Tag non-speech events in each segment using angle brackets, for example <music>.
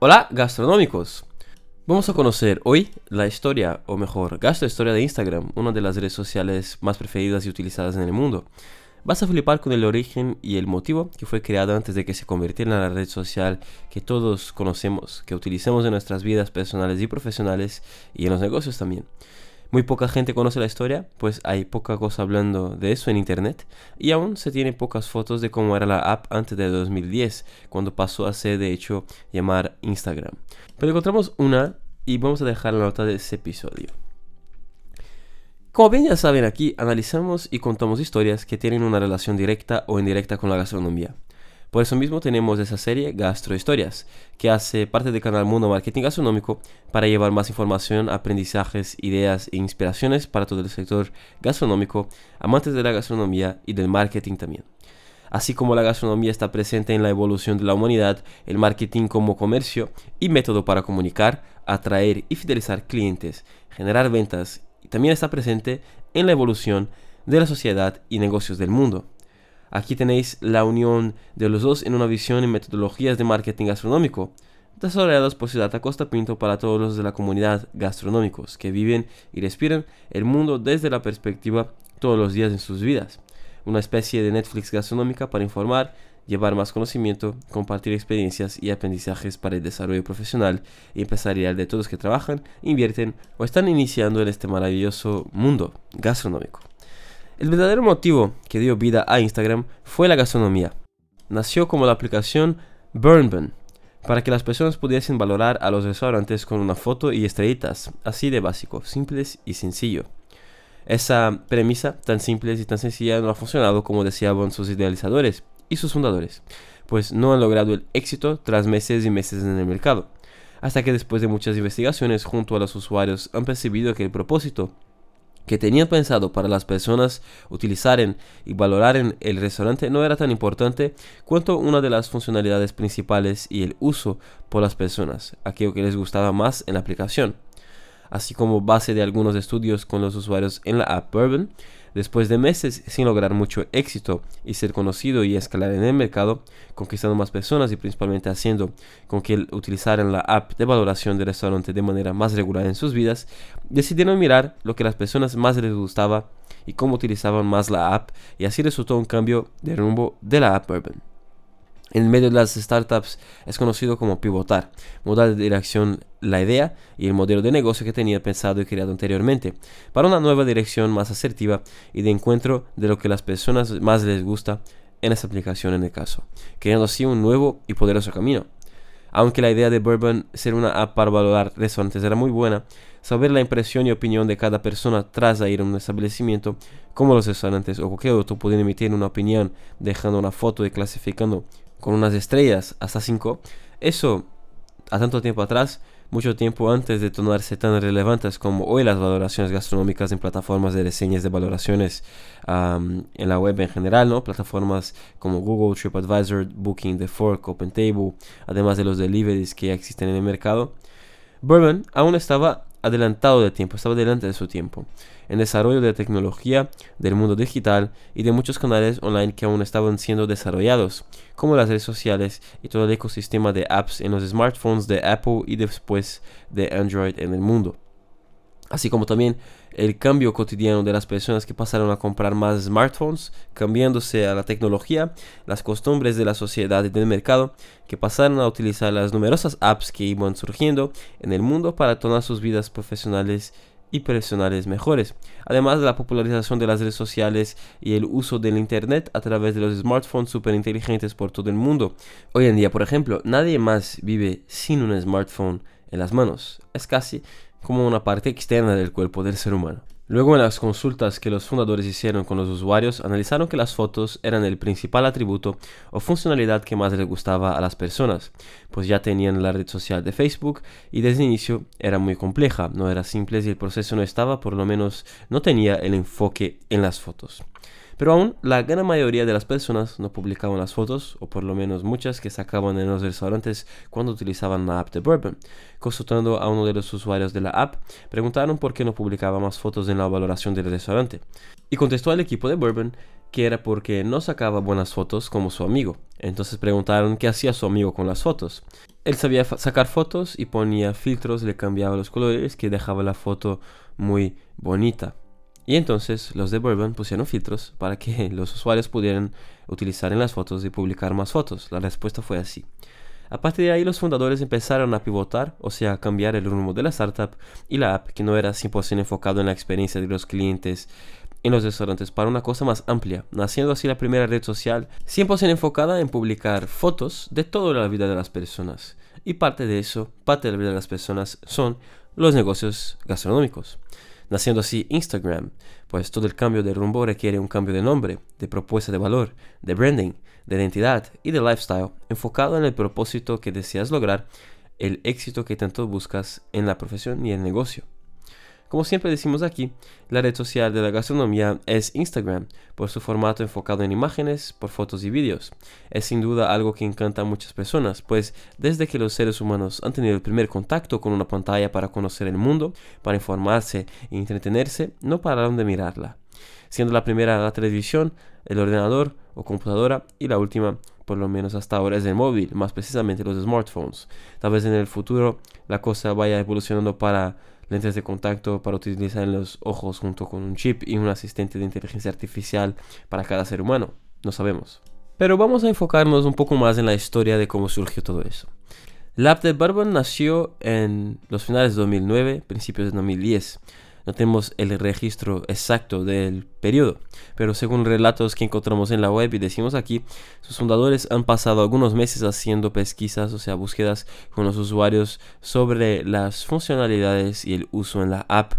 Hola, gastronómicos. Vamos a conocer hoy la historia, o mejor, gastrohistoria de Instagram, una de las redes sociales más preferidas y utilizadas en el mundo. Vas a flipar con el origen y el motivo que fue creada antes de que se convirtiera en la red social que todos conocemos, que utilizamos en nuestras vidas personales y profesionales y en los negocios también. Muy poca gente conoce la historia, pues hay poca cosa hablando de eso en internet y aún se tienen pocas fotos de cómo era la app antes de 2010, cuando pasó a ser de hecho llamar Instagram. Pero encontramos una y vamos a dejar la nota de ese episodio. Como bien ya saben aquí, analizamos y contamos historias que tienen una relación directa o indirecta con la gastronomía. Por eso mismo tenemos esa serie Gastrohistorias, que hace parte del canal Mundo Marketing Gastronómico para llevar más información, aprendizajes, ideas e inspiraciones para todo el sector gastronómico, amantes de la gastronomía y del marketing también. Así como la gastronomía está presente en la evolución de la humanidad, el marketing como comercio y método para comunicar, atraer y fidelizar clientes, generar ventas, también está presente en la evolución de la sociedad y negocios del mundo. Aquí tenéis la unión de los dos en una visión y metodologías de marketing gastronómico, desarrolladas por Ciudad Acosta Pinto para todos los de la comunidad gastronómicos que viven y respiran el mundo desde la perspectiva todos los días en sus vidas. Una especie de Netflix gastronómica para informar, llevar más conocimiento, compartir experiencias y aprendizajes para el desarrollo profesional y empresarial de todos que trabajan, invierten o están iniciando en este maravilloso mundo gastronómico. El verdadero motivo que dio vida a Instagram fue la gastronomía. Nació como la aplicación BurnBun, para que las personas pudiesen valorar a los restaurantes con una foto y estrellitas, así de básico, simples y sencillo. Esa premisa tan simple y tan sencilla no ha funcionado como deseaban sus idealizadores y sus fundadores, pues no han logrado el éxito tras meses y meses en el mercado, hasta que después de muchas investigaciones junto a los usuarios han percibido que el propósito que tenían pensado para las personas utilizar y valorar en el restaurante no era tan importante cuanto una de las funcionalidades principales y el uso por las personas, aquello que les gustaba más en la aplicación. Así como base de algunos estudios con los usuarios en la app Bourbon, Después de meses sin lograr mucho éxito y ser conocido y escalar en el mercado, conquistando más personas y principalmente haciendo con que utilizaran la app de valoración de restaurante de manera más regular en sus vidas, decidieron mirar lo que a las personas más les gustaba y cómo utilizaban más la app y así resultó un cambio de rumbo de la app Urban. En medio de las startups es conocido como pivotar, mudar de dirección la idea y el modelo de negocio que tenía pensado y creado anteriormente, para una nueva dirección más asertiva y de encuentro de lo que las personas más les gusta en esta aplicación en el caso, creando así un nuevo y poderoso camino. Aunque la idea de Bourbon ser una app para valorar restaurantes era muy buena, saber la impresión y opinión de cada persona tras ir a un establecimiento, como los restaurantes o cualquier otro pueden emitir una opinión dejando una foto y clasificando con unas estrellas hasta 5, eso a tanto tiempo atrás, mucho tiempo antes de tornarse tan relevantes como hoy las valoraciones gastronómicas en plataformas de reseñas de valoraciones en la web en general, ¿no? Plataformas como Google, TripAdvisor, Booking, The Fork, OpenTable, además de los deliveries que ya existen en el mercado. Bourbon aún estaba adelantado de tiempo, estaba delante de su tiempo, en desarrollo de tecnología, del mundo digital y de muchos canales online que aún estaban siendo desarrollados, como las redes sociales y todo el ecosistema de apps en los smartphones de Apple y después de Android en el mundo así como también el cambio cotidiano de las personas que pasaron a comprar más smartphones, cambiándose a la tecnología, las costumbres de la sociedad y del mercado, que pasaron a utilizar las numerosas apps que iban surgiendo en el mundo para tornar sus vidas profesionales y personales mejores, además de la popularización de las redes sociales y el uso del Internet a través de los smartphones super inteligentes por todo el mundo. Hoy en día, por ejemplo, nadie más vive sin un smartphone en las manos. Es casi como una parte externa del cuerpo del ser humano. Luego en las consultas que los fundadores hicieron con los usuarios, analizaron que las fotos eran el principal atributo o funcionalidad que más les gustaba a las personas, pues ya tenían la red social de Facebook y desde inicio era muy compleja, no era simple y el proceso no estaba, por lo menos no tenía el enfoque en las fotos. Pero aún la gran mayoría de las personas no publicaban las fotos, o por lo menos muchas que sacaban en los restaurantes cuando utilizaban la app de Bourbon. Consultando a uno de los usuarios de la app, preguntaron por qué no publicaba más fotos en la valoración del restaurante. Y contestó al equipo de Bourbon que era porque no sacaba buenas fotos como su amigo. Entonces preguntaron qué hacía su amigo con las fotos. Él sabía sacar fotos y ponía filtros, le cambiaba los colores que dejaba la foto muy bonita. Y entonces los de Bourbon pusieron filtros para que <laughs> los usuarios pudieran utilizar en las fotos y publicar más fotos. La respuesta fue así. A partir de ahí los fundadores empezaron a pivotar, o sea, cambiar el rumbo de la startup y la app que no era 100% enfocado en la experiencia de los clientes en los restaurantes para una cosa más amplia, naciendo así la primera red social 100% enfocada en publicar fotos de toda la vida de las personas. Y parte de eso, parte de la vida de las personas son los negocios gastronómicos naciendo así Instagram, pues todo el cambio de rumbo requiere un cambio de nombre, de propuesta de valor, de branding, de identidad y de lifestyle, enfocado en el propósito que deseas lograr, el éxito que tanto buscas en la profesión y el negocio. Como siempre decimos aquí, la red social de la gastronomía es Instagram, por su formato enfocado en imágenes, por fotos y vídeos. Es sin duda algo que encanta a muchas personas, pues desde que los seres humanos han tenido el primer contacto con una pantalla para conocer el mundo, para informarse y entretenerse, no pararon de mirarla. Siendo la primera la televisión, el ordenador o computadora y la última por lo menos hasta ahora es el móvil, más precisamente los smartphones. Tal vez en el futuro la cosa vaya evolucionando para lentes de contacto para utilizar en los ojos junto con un chip y un asistente de inteligencia artificial para cada ser humano. No sabemos. Pero vamos a enfocarnos un poco más en la historia de cómo surgió todo eso. La de Bourbon nació en los finales de 2009, principios de 2010 no tenemos el registro exacto del periodo, pero según relatos que encontramos en la web y decimos aquí, sus fundadores han pasado algunos meses haciendo pesquisas, o sea, búsquedas con los usuarios sobre las funcionalidades y el uso en la app,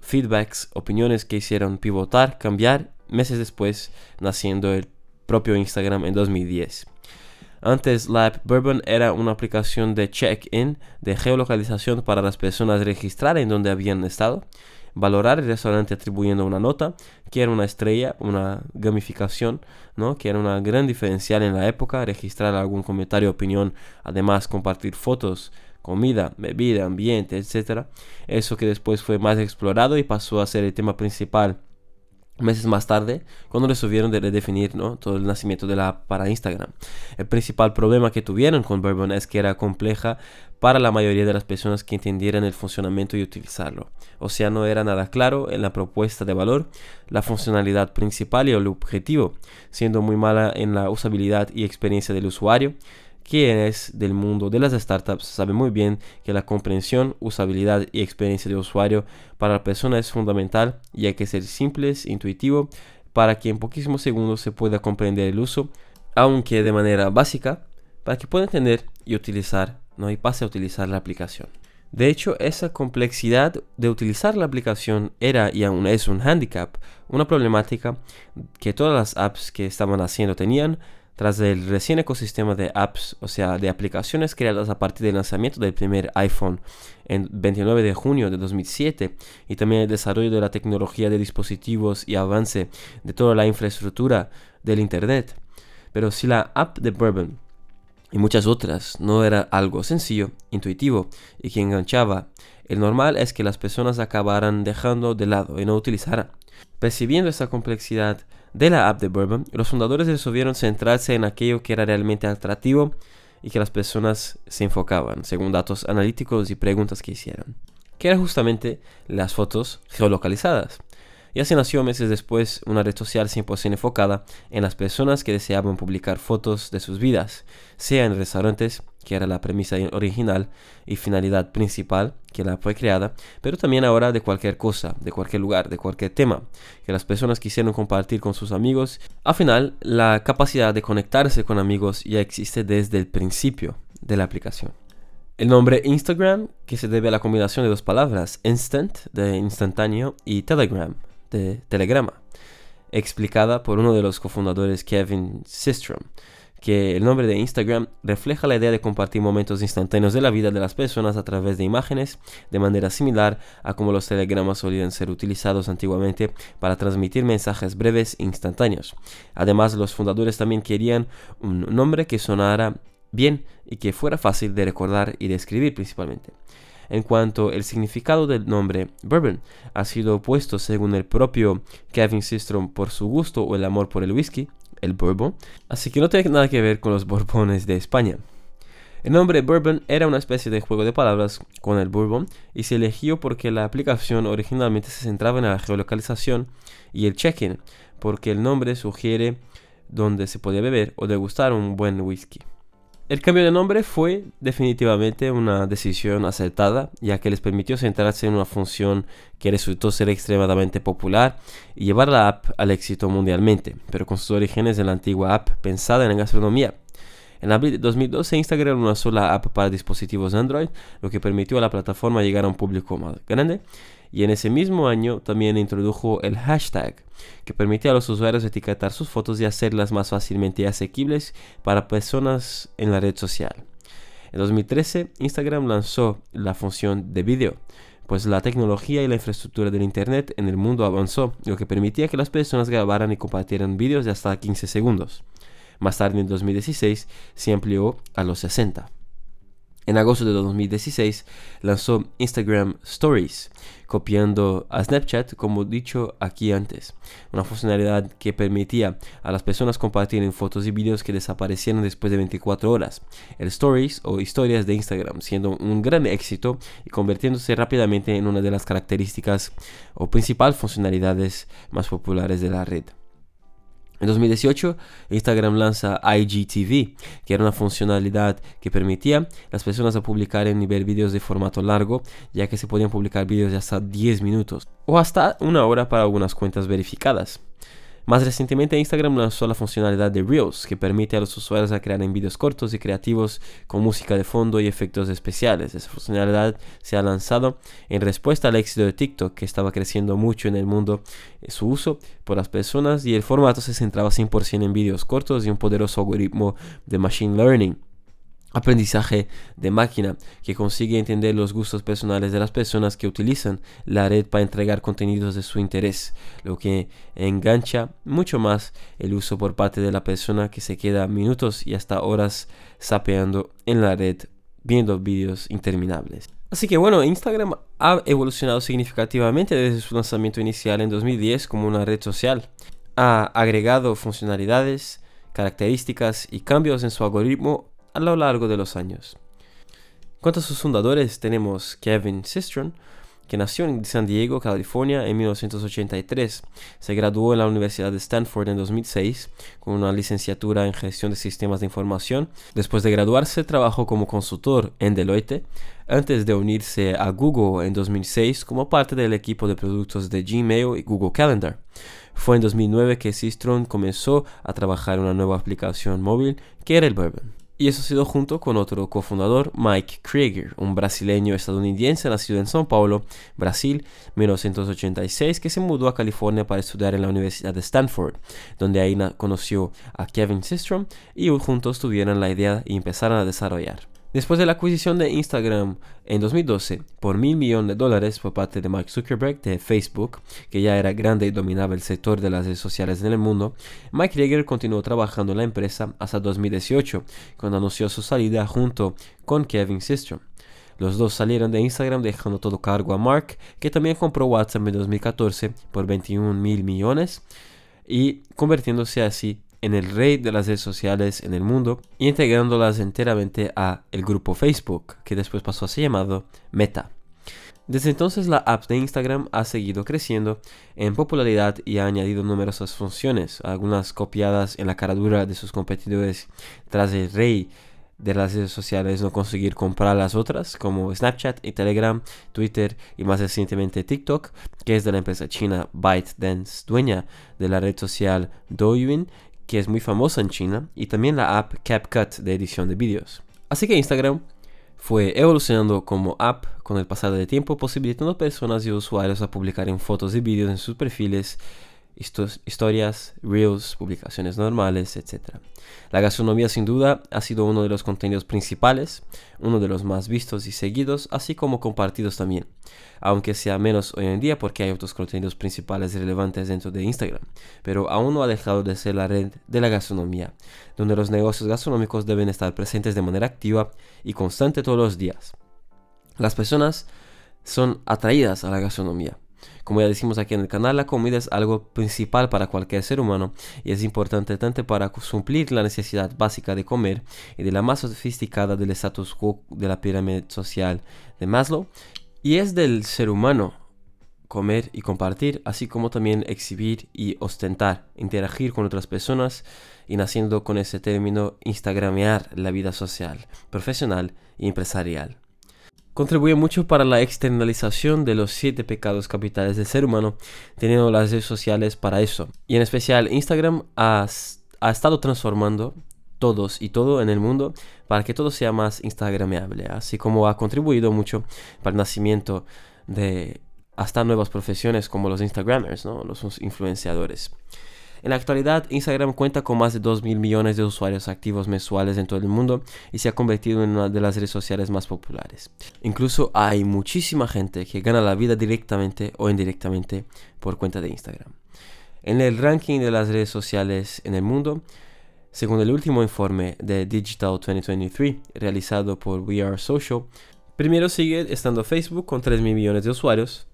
feedbacks, opiniones que hicieron pivotar, cambiar, meses después naciendo el propio Instagram en 2010. Antes, la app Bourbon era una aplicación de check-in, de geolocalización para las personas registrar en donde habían estado valorar el restaurante atribuyendo una nota, que era una estrella, una gamificación, ¿no? que era una gran diferencial en la época, registrar algún comentario, opinión, además compartir fotos, comida, bebida, ambiente, etc. Eso que después fue más explorado y pasó a ser el tema principal meses más tarde, cuando resolvieron de redefinir todo el nacimiento de la app para Instagram. El principal problema que tuvieron con Bourbon es que era compleja para la mayoría de las personas que entendieran el funcionamiento y utilizarlo. O sea, no era nada claro en la propuesta de valor, la funcionalidad principal y el objetivo, siendo muy mala en la usabilidad y experiencia del usuario quien es del mundo de las startups sabe muy bien que la comprensión, usabilidad y experiencia de usuario para la persona es fundamental y hay que ser simples, intuitivo, para que en poquísimos segundos se pueda comprender el uso, aunque de manera básica, para que pueda entender y utilizar, ¿no? y pase a utilizar la aplicación. De hecho, esa complejidad de utilizar la aplicación era y aún es un handicap, una problemática que todas las apps que estaban haciendo tenían, tras el recién ecosistema de apps, o sea, de aplicaciones creadas a partir del lanzamiento del primer iPhone en 29 de junio de 2007 y también el desarrollo de la tecnología de dispositivos y avance de toda la infraestructura del Internet. Pero si la app de Bourbon y muchas otras no era algo sencillo, intuitivo y que enganchaba, el normal es que las personas acabaran dejando de lado y no utilizaran. Percibiendo esa complejidad, de la app de Bourbon, los fundadores resolvieron centrarse en aquello que era realmente atractivo y que las personas se enfocaban, según datos analíticos y preguntas que hicieron, que eran justamente las fotos geolocalizadas. Y así nació meses después una red social 100% enfocada en las personas que deseaban publicar fotos de sus vidas, sea en restaurantes, que era la premisa original y finalidad principal que la fue creada, pero también ahora de cualquier cosa, de cualquier lugar, de cualquier tema, que las personas quisieron compartir con sus amigos. Al final, la capacidad de conectarse con amigos ya existe desde el principio de la aplicación. El nombre Instagram, que se debe a la combinación de dos palabras, instant, de instantáneo, y telegram, de telegrama, explicada por uno de los cofundadores Kevin Systrom, que el nombre de Instagram refleja la idea de compartir momentos instantáneos de la vida de las personas a través de imágenes, de manera similar a como los telegramas solían ser utilizados antiguamente para transmitir mensajes breves e instantáneos. Además, los fundadores también querían un nombre que sonara bien y que fuera fácil de recordar y de escribir principalmente. en cuanto el significado del nombre bourbon ha sido opuesto según el propio Kevin Systrom por su gusto o el amor por el whisky, el bourbon, así que no tiene nada que ver con los borbones de España. El nombre Bourbon era una especie de juego de palabras con el bourbon y se eligió porque la aplicación originalmente se centraba en la geolocalización y el check-in, porque el nombre sugiere dónde se podía beber o degustar un buen whisky. El cambio de nombre fue definitivamente una decisión acertada, ya que les permitió centrarse en una función que resultó ser extremadamente popular y llevar la app al éxito mundialmente, pero con sus orígenes en la antigua app pensada en la gastronomía. En abril de 2012 Instagram una sola app para dispositivos Android, lo que permitió a la plataforma llegar a un público más grande y en ese mismo año también introdujo el hashtag, que permite a los usuarios etiquetar sus fotos y hacerlas más fácilmente asequibles para personas en la red social. En 2013, Instagram lanzó la función de video, pues la tecnología y la infraestructura del Internet en el mundo avanzó, lo que permitía que las personas grabaran y compartieran vídeos de hasta 15 segundos. Más tarde, en 2016, se amplió a los 60. En agosto de 2016 lanzó Instagram Stories, copiando a Snapchat como dicho aquí antes, una funcionalidad que permitía a las personas compartir fotos y videos que desaparecieron después de 24 horas, el Stories o historias de Instagram, siendo un gran éxito y convirtiéndose rápidamente en una de las características o principales funcionalidades más populares de la red. En 2018, Instagram lanza IGTV, que era una funcionalidad que permitía a las personas publicar y ver vídeos de formato largo, ya que se podían publicar vídeos de hasta 10 minutos o hasta una hora para algunas cuentas verificadas. Más recientemente Instagram lanzó la funcionalidad de Reels, que permite a los usuarios a crear vídeos cortos y creativos con música de fondo y efectos especiales. Esa funcionalidad se ha lanzado en respuesta al éxito de TikTok, que estaba creciendo mucho en el mundo eh, su uso por las personas y el formato se centraba 100% en vídeos cortos y un poderoso algoritmo de Machine Learning aprendizaje de máquina que consigue entender los gustos personales de las personas que utilizan la red para entregar contenidos de su interés, lo que engancha mucho más el uso por parte de la persona que se queda minutos y hasta horas sapeando en la red viendo vídeos interminables. Así que bueno, Instagram ha evolucionado significativamente desde su lanzamiento inicial en 2010 como una red social. Ha agregado funcionalidades, características y cambios en su algoritmo a lo largo de los años. Cuanto a sus fundadores, tenemos Kevin Systrom, que nació en San Diego, California, en 1983. Se graduó en la Universidad de Stanford en 2006 con una licenciatura en gestión de sistemas de información. Después de graduarse, trabajó como consultor en Deloitte antes de unirse a Google en 2006 como parte del equipo de productos de Gmail y Google Calendar. Fue en 2009 que Systrom comenzó a trabajar en una nueva aplicación móvil que era el Bourbon. Y eso ha sido junto con otro cofundador, Mike Krieger, un brasileño estadounidense nacido en São Paulo, Brasil, 1986, que se mudó a California para estudiar en la Universidad de Stanford, donde ahí conoció a Kevin Systrom y juntos tuvieron la idea y empezaron a desarrollar. Después de la adquisición de Instagram en 2012 por mil millones de dólares por parte de Mark Zuckerberg de Facebook, que ya era grande y dominaba el sector de las redes sociales en el mundo, Mike Rieger continuó trabajando en la empresa hasta 2018, cuando anunció su salida junto con Kevin Systrom. Los dos salieron de Instagram dejando todo cargo a Mark, que también compró WhatsApp en 2014 por 21 mil millones y convirtiéndose así en el rey de las redes sociales en el mundo y integrándolas enteramente a el grupo Facebook, que después pasó a ser llamado Meta. Desde entonces la app de Instagram ha seguido creciendo en popularidad y ha añadido numerosas funciones, algunas copiadas en la cara dura de sus competidores tras el rey de las redes sociales no conseguir comprar las otras como Snapchat y Telegram, Twitter y más recientemente TikTok, que es de la empresa china ByteDance, dueña de la red social Douyin que es muy famosa en China, y también la app CapCut de edición de vídeos. Así que Instagram fue evolucionando como app con el pasar del tiempo, posibilitando a personas y usuarios a publicar en fotos y vídeos en sus perfiles historias, reels, publicaciones normales, etc. La gastronomía sin duda ha sido uno de los contenidos principales, uno de los más vistos y seguidos, así como compartidos también, aunque sea menos hoy en día porque hay otros contenidos principales relevantes dentro de Instagram, pero aún no ha dejado de ser la red de la gastronomía, donde los negocios gastronómicos deben estar presentes de manera activa y constante todos los días. Las personas son atraídas a la gastronomía. Como ya decimos aquí en el canal, la comida es algo principal para cualquier ser humano y es importante tanto para suplir la necesidad básica de comer y de la más sofisticada del status quo de la pirámide social de Maslow. Y es del ser humano comer y compartir, así como también exhibir y ostentar, interagir con otras personas y naciendo con ese término instagramear la vida social, profesional y empresarial. Contribuye mucho para la externalización de los siete pecados capitales del ser humano, teniendo las redes sociales para eso. Y en especial Instagram ha, ha estado transformando todos y todo en el mundo para que todo sea más instagrameable, así como ha contribuido mucho para el nacimiento de hasta nuevas profesiones como los Instagramers, ¿no? los influenciadores. En la actualidad, Instagram cuenta con más de 2 mil millones de usuarios activos mensuales en todo el mundo y se ha convertido en una de las redes sociales más populares. Incluso hay muchísima gente que gana la vida directamente o indirectamente por cuenta de Instagram. En el ranking de las redes sociales en el mundo, según el último informe de Digital 2023 realizado por We Are Social, Primero sigue estando Facebook con 3 mil millones de usuarios,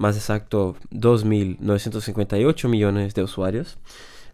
más exacto 2.958 millones de usuarios.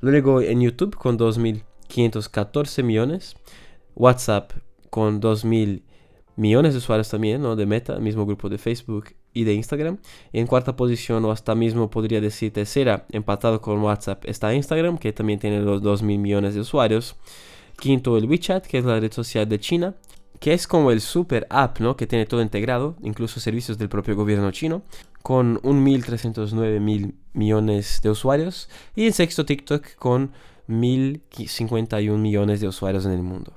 Luego en YouTube con 2.514 millones. WhatsApp con 2.000 millones de usuarios también, ¿no? De Meta, mismo grupo de Facebook y de Instagram. en cuarta posición, o hasta mismo podría decir tercera, empatado con WhatsApp, está Instagram, que también tiene los 2.000 millones de usuarios. Quinto, el WeChat, que es la red social de China que es como el super app, ¿no? Que tiene todo integrado, incluso servicios del propio gobierno chino, con 1.309 mil millones de usuarios. Y en sexto TikTok con 1.051 millones de usuarios en el mundo.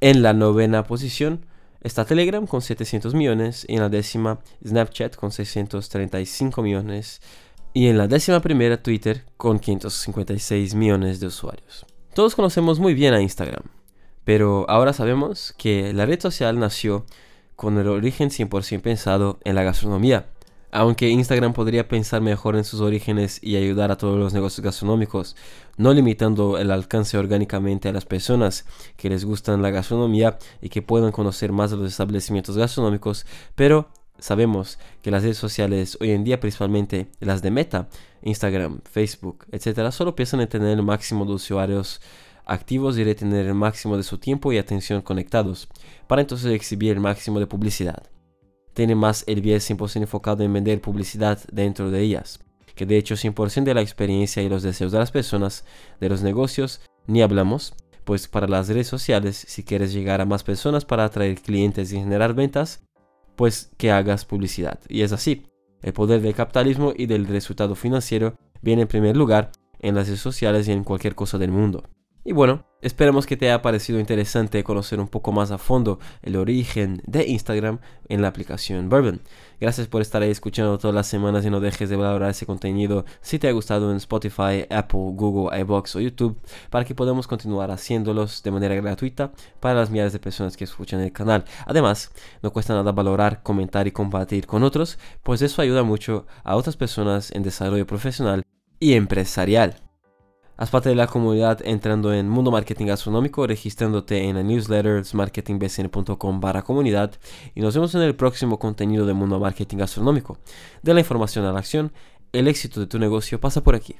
En la novena posición está Telegram con 700 millones. Y en la décima Snapchat con 635 millones. Y en la décima primera Twitter con 556 millones de usuarios. Todos conocemos muy bien a Instagram. Pero ahora sabemos que la red social nació con el origen 100% pensado en la gastronomía. Aunque Instagram podría pensar mejor en sus orígenes y ayudar a todos los negocios gastronómicos, no limitando el alcance orgánicamente a las personas que les gustan la gastronomía y que puedan conocer más de los establecimientos gastronómicos, pero sabemos que las redes sociales hoy en día, principalmente las de Meta, Instagram, Facebook, etc., solo piensan en tener el máximo de usuarios activos y retener el máximo de su tiempo y atención conectados, para entonces exhibir el máximo de publicidad. Tiene más el 100% enfocado en vender publicidad dentro de ellas, que de hecho 100% de la experiencia y los deseos de las personas, de los negocios, ni hablamos, pues para las redes sociales, si quieres llegar a más personas para atraer clientes y generar ventas, pues que hagas publicidad. Y es así, el poder del capitalismo y del resultado financiero viene en primer lugar en las redes sociales y en cualquier cosa del mundo. Y bueno, esperemos que te haya parecido interesante conocer un poco más a fondo el origen de Instagram en la aplicación Bourbon. Gracias por estar ahí escuchando todas las semanas y no dejes de valorar ese contenido si te ha gustado en Spotify, Apple, Google, iBox o YouTube para que podamos continuar haciéndolos de manera gratuita para las miles de personas que escuchan el canal. Además, no cuesta nada valorar, comentar y compartir con otros, pues eso ayuda mucho a otras personas en desarrollo profesional y empresarial. Haz parte de la comunidad entrando en Mundo Marketing Gastronómico, registrándote en la newsletter marketingbcn.com barra comunidad y nos vemos en el próximo contenido de Mundo Marketing Gastronómico. De la información a la acción, el éxito de tu negocio pasa por aquí.